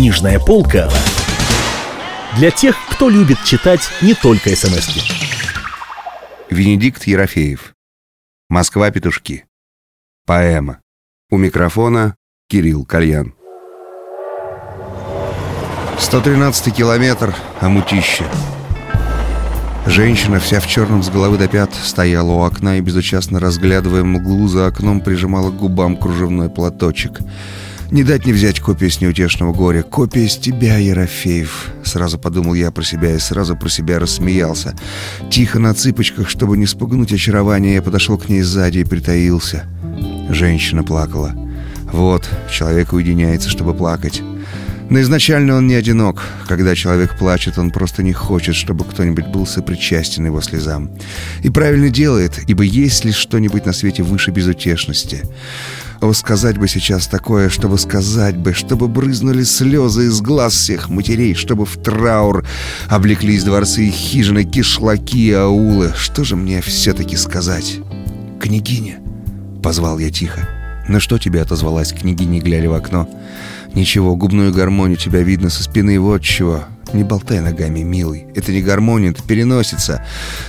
Книжная полка для тех, кто любит читать не только смс -ки. Венедикт Ерофеев. Москва-петушки. Поэма. У микрофона Кирилл Кальян. 113 километр, а мутище. Женщина, вся в черном с головы до пят, стояла у окна и, безучастно разглядывая мглу за окном, прижимала к губам кружевной платочек — не дать не взять копию с неутешного горя. Копия с тебя, Ерофеев. Сразу подумал я про себя и сразу про себя рассмеялся. Тихо на цыпочках, чтобы не спугнуть очарование, я подошел к ней сзади и притаился. Женщина плакала. Вот, человек уединяется, чтобы плакать. Но изначально он не одинок. Когда человек плачет, он просто не хочет, чтобы кто-нибудь был сопричастен его слезам. И правильно делает, ибо есть ли что-нибудь на свете выше безутешности? О, сказать бы сейчас такое, чтобы сказать бы, чтобы брызнули слезы из глаз всех матерей, чтобы в траур облеклись дворцы и хижины, кишлаки и аулы. Что же мне все-таки сказать? «Княгиня!» — позвал я тихо. «На что тебе отозвалась княгиня, глядя в окно?» «Ничего, губную гармонию тебя видно со спины, вот чего. Не болтай ногами, милый. Это не гармония, это переносится.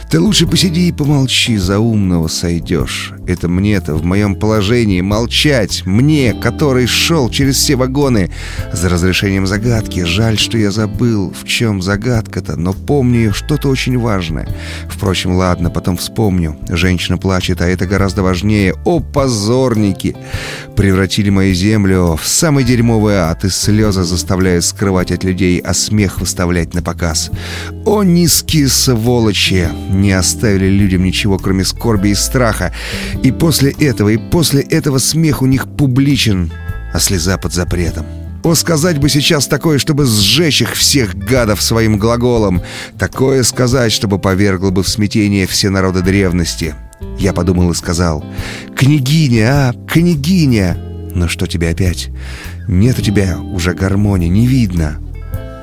Ты лучше посиди и помолчи, за умного сойдешь. Это мне-то в моем положении молчать. Мне, который шел через все вагоны за разрешением загадки. Жаль, что я забыл, в чем загадка-то, но помню что-то очень важное. Впрочем, ладно, потом вспомню. Женщина плачет, а это гораздо важнее. О, позорники! Превратили мою землю в самый дерьмовый ад, и слезы заставляют скрывать от людей, а смех выставлять на показ. О, низкие сволочи! Не оставили людям ничего, кроме скорби и страха. И после этого, и после этого смех у них публичен, а слеза под запретом. О, сказать бы сейчас такое, чтобы сжечь их всех гадов своим глаголом. Такое сказать, чтобы повергло бы в смятение все народы древности. Я подумал и сказал. «Княгиня, а, княгиня!» «Ну что тебе опять? Нет у тебя уже гармонии, не видно.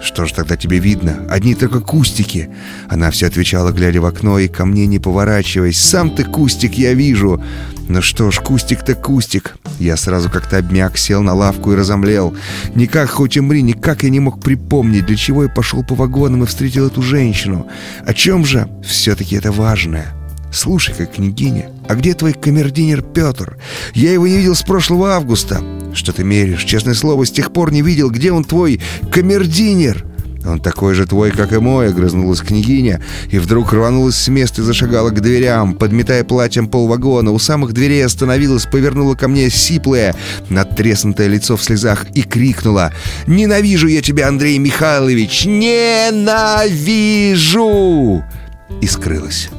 «Что ж тогда тебе видно? Одни только кустики!» Она все отвечала, глядя в окно и ко мне не поворачиваясь. «Сам ты кустик, я вижу!» «Ну что ж, кустик-то кустик!» Я сразу как-то обмяк, сел на лавку и разомлел. Никак, хоть и мри, никак я не мог припомнить, для чего я пошел по вагонам и встретил эту женщину. О чем же? Все-таки это важное. «Слушай-ка, княгиня, а где твой камердинер Петр? Я его не видел с прошлого августа». «Что ты меришь? Честное слово, с тех пор не видел, где он твой камердинер?» «Он такой же твой, как и мой», — огрызнулась княгиня, и вдруг рванулась с места и зашагала к дверям, подметая платьем полвагона. У самых дверей остановилась, повернула ко мне сиплое, надтреснутое лицо в слезах и крикнула «Ненавижу я тебя, Андрей Михайлович! Ненавижу!» И скрылась.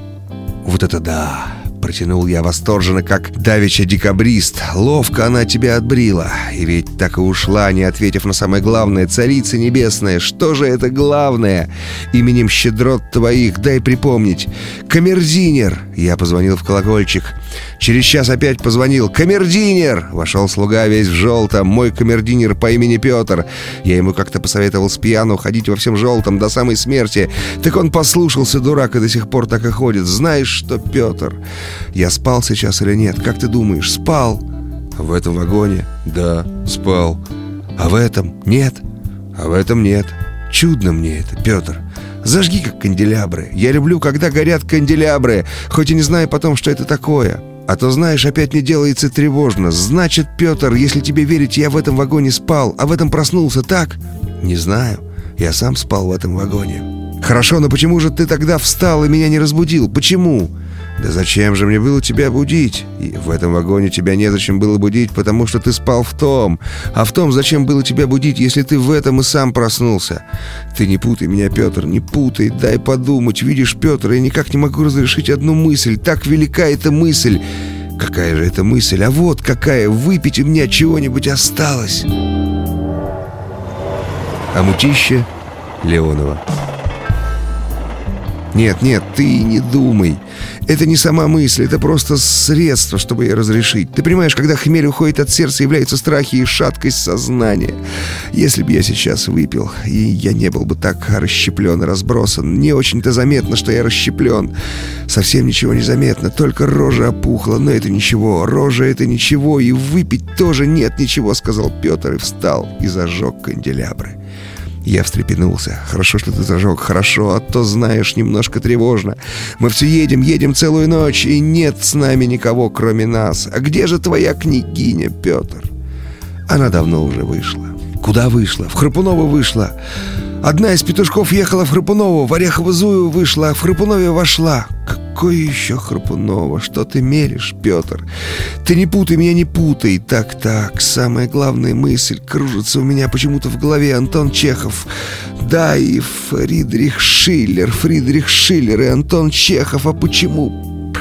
Вот это да! Протянул я восторженно, как давеча декабрист. Ловко она тебя отбрила. И ведь так и ушла, не ответив на самое главное. Царица небесная, что же это главное? Именем щедрот твоих дай припомнить. Камердинер. Я позвонил в колокольчик. Через час опять позвонил. «Камердинер!» Вошел слуга весь в желтом. Мой камердинер по имени Петр. Я ему как-то посоветовал с пьяну ходить во всем желтом до самой смерти. Так он послушался, дурак, и до сих пор так и ходит. Знаешь что, Петр, я спал сейчас или нет? Как ты думаешь, спал? В этом вагоне? Да, спал. А в этом? Нет. А в этом нет. Чудно мне это, Петр. Зажги как канделябры. Я люблю, когда горят канделябры, хоть и не знаю потом, что это такое. А то, знаешь, опять мне делается тревожно. Значит, Петр, если тебе верить, я в этом вагоне спал, а в этом проснулся, так? Не знаю. Я сам спал в этом вагоне. Хорошо, но почему же ты тогда встал и меня не разбудил? Почему? «Да зачем же мне было тебя будить? И в этом вагоне тебя незачем было будить, потому что ты спал в том. А в том, зачем было тебя будить, если ты в этом и сам проснулся? Ты не путай меня, Петр, не путай, дай подумать. Видишь, Петр, я никак не могу разрешить одну мысль. Так велика эта мысль. Какая же это мысль? А вот какая, выпить у меня чего-нибудь осталось». А мутище Леонова. Нет, нет, ты не думай. Это не сама мысль, это просто средство, чтобы ее разрешить. Ты понимаешь, когда хмель уходит от сердца, являются страхи и шаткость сознания. Если бы я сейчас выпил, и я не был бы так расщеплен и разбросан, не очень-то заметно, что я расщеплен. Совсем ничего не заметно, только рожа опухла, но это ничего. Рожа — это ничего, и выпить тоже нет ничего, сказал Петр и встал и зажег канделябры. Я встрепенулся. «Хорошо, что ты зажег, хорошо, а то, знаешь, немножко тревожно. Мы все едем, едем целую ночь, и нет с нами никого, кроме нас. А где же твоя княгиня, Петр?» Она давно уже вышла. Куда вышла? В Храпунова вышла. Одна из петушков ехала в Храпунову, в Орехово-Зую вышла, а в Храпунове вошла. Какое еще Храпунова? Что ты меришь, Петр? Ты не путай меня, не путай. Так-так, самая главная мысль кружится у меня почему-то в голове. Антон Чехов. Да, и Фридрих Шиллер. Фридрих Шиллер и Антон Чехов. А почему?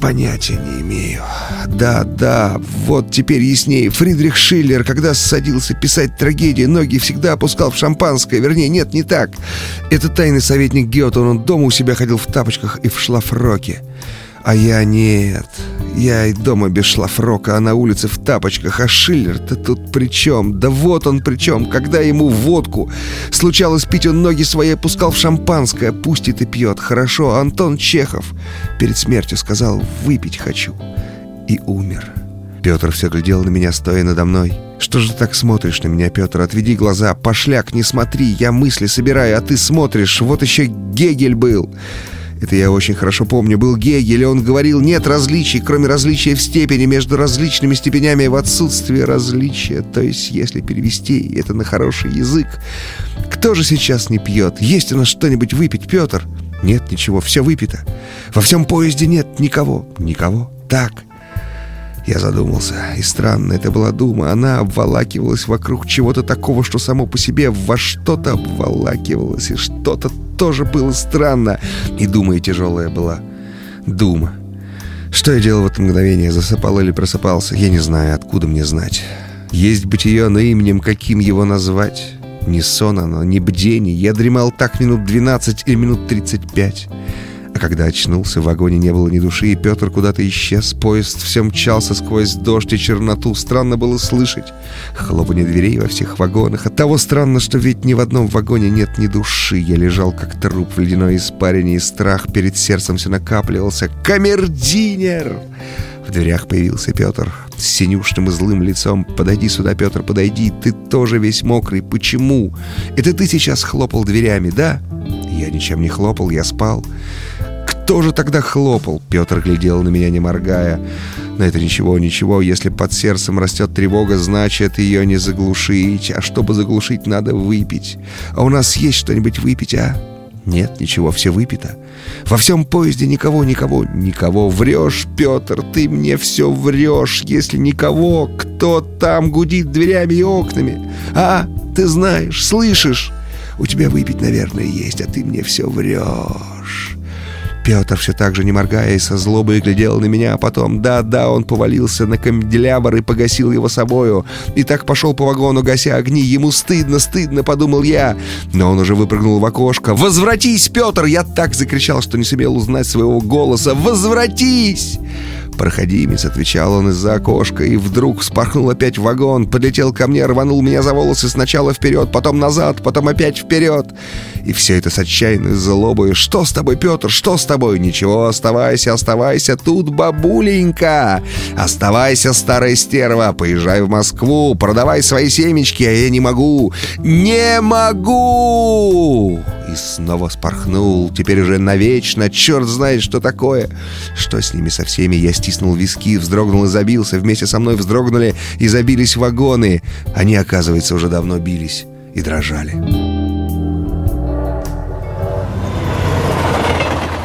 Понятия не имею. Да, да, вот теперь яснее. Фридрих Шиллер, когда садился писать трагедии, ноги всегда опускал в шампанское. Вернее, нет, не так. Это тайный советник Гёте, он дома у себя ходил в тапочках и в шлафроке. А я нет. Я и дома без шлафрока, а на улице в тапочках. А Шиллер-то тут при чем? Да вот он при чем. Когда ему водку случалось пить, он ноги свои опускал в шампанское. Пусть и пьет. Хорошо, Антон Чехов перед смертью сказал «выпить хочу». И умер. Петр все глядел на меня, стоя надо мной. «Что же ты так смотришь на меня, Петр? Отведи глаза, пошляк, не смотри, я мысли собираю, а ты смотришь. Вот еще Гегель был». Это я очень хорошо помню. Был Гегель, и он говорил, нет различий, кроме различия в степени между различными степенями в отсутствии различия. То есть, если перевести это на хороший язык. Кто же сейчас не пьет? Есть у нас что-нибудь выпить, Петр? Нет, ничего, все выпито. Во всем поезде нет никого. Никого. Так. Я задумался, и странно это была дума. Она обволакивалась вокруг чего-то такого, что само по себе во что-то обволакивалось, и что-то тоже было странно. И дума и тяжелая была. Дума. Что я делал в это мгновение? Засыпал или просыпался? Я не знаю, откуда мне знать. Есть бытие, но именем каким его назвать? Не сон оно, не бдение. Я дремал так минут 12 или минут 35. А когда очнулся, в вагоне не было ни души, и Петр куда-то исчез. Поезд все мчался сквозь дождь и черноту. Странно было слышать хлопанье дверей во всех вагонах. От того странно, что ведь ни в одном вагоне нет ни души. Я лежал как труп в ледяной испарине, и страх перед сердцем все накапливался. «Камердинер!» В дверях появился Петр с синюшным и злым лицом. «Подойди сюда, Петр, подойди, ты тоже весь мокрый. Почему? Это ты сейчас хлопал дверями, да?» «Я ничем не хлопал, я спал». «Кто же тогда хлопал?» Петр глядел на меня, не моргая. «Но это ничего, ничего. Если под сердцем растет тревога, значит, ее не заглушить. А чтобы заглушить, надо выпить. А у нас есть что-нибудь выпить, а?» «Нет, ничего, все выпито. Во всем поезде никого, никого, никого. Врешь, Петр, ты мне все врешь. Если никого, кто там гудит дверями и окнами? А, ты знаешь, слышишь? У тебя выпить, наверное, есть, а ты мне все врешь». Петр все так же, не моргая, и со злобой глядел на меня, а потом, да-да, он повалился на канделябр и погасил его собою. И так пошел по вагону, гася огни. Ему стыдно, стыдно, подумал я. Но он уже выпрыгнул в окошко. «Возвратись, Петр!» Я так закричал, что не сумел узнать своего голоса. «Возвратись!» Проходимец, отвечал он из-за окошка, и вдруг вспорхнул опять вагон, подлетел ко мне, рванул меня за волосы сначала вперед, потом назад, потом опять вперед. И все это с отчаянной злобой. «Что с тобой, Петр? Что с тобой?» «Ничего, оставайся, оставайся тут, бабуленька! Оставайся, старая стерва! Поезжай в Москву, продавай свои семечки, а я не могу! Не могу!» И снова спорхнул, теперь уже навечно, черт знает, что такое. Что с ними со всеми? Я стиснул виски, вздрогнул и забился. Вместе со мной вздрогнули и забились вагоны. Они, оказывается, уже давно бились и дрожали.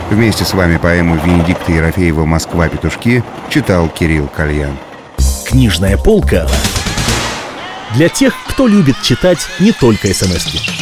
Вместе с вами поэму Венедикта Ерофеева «Москва. Петушки» читал Кирилл Кальян. Книжная полка для тех, кто любит читать не только смс -ки.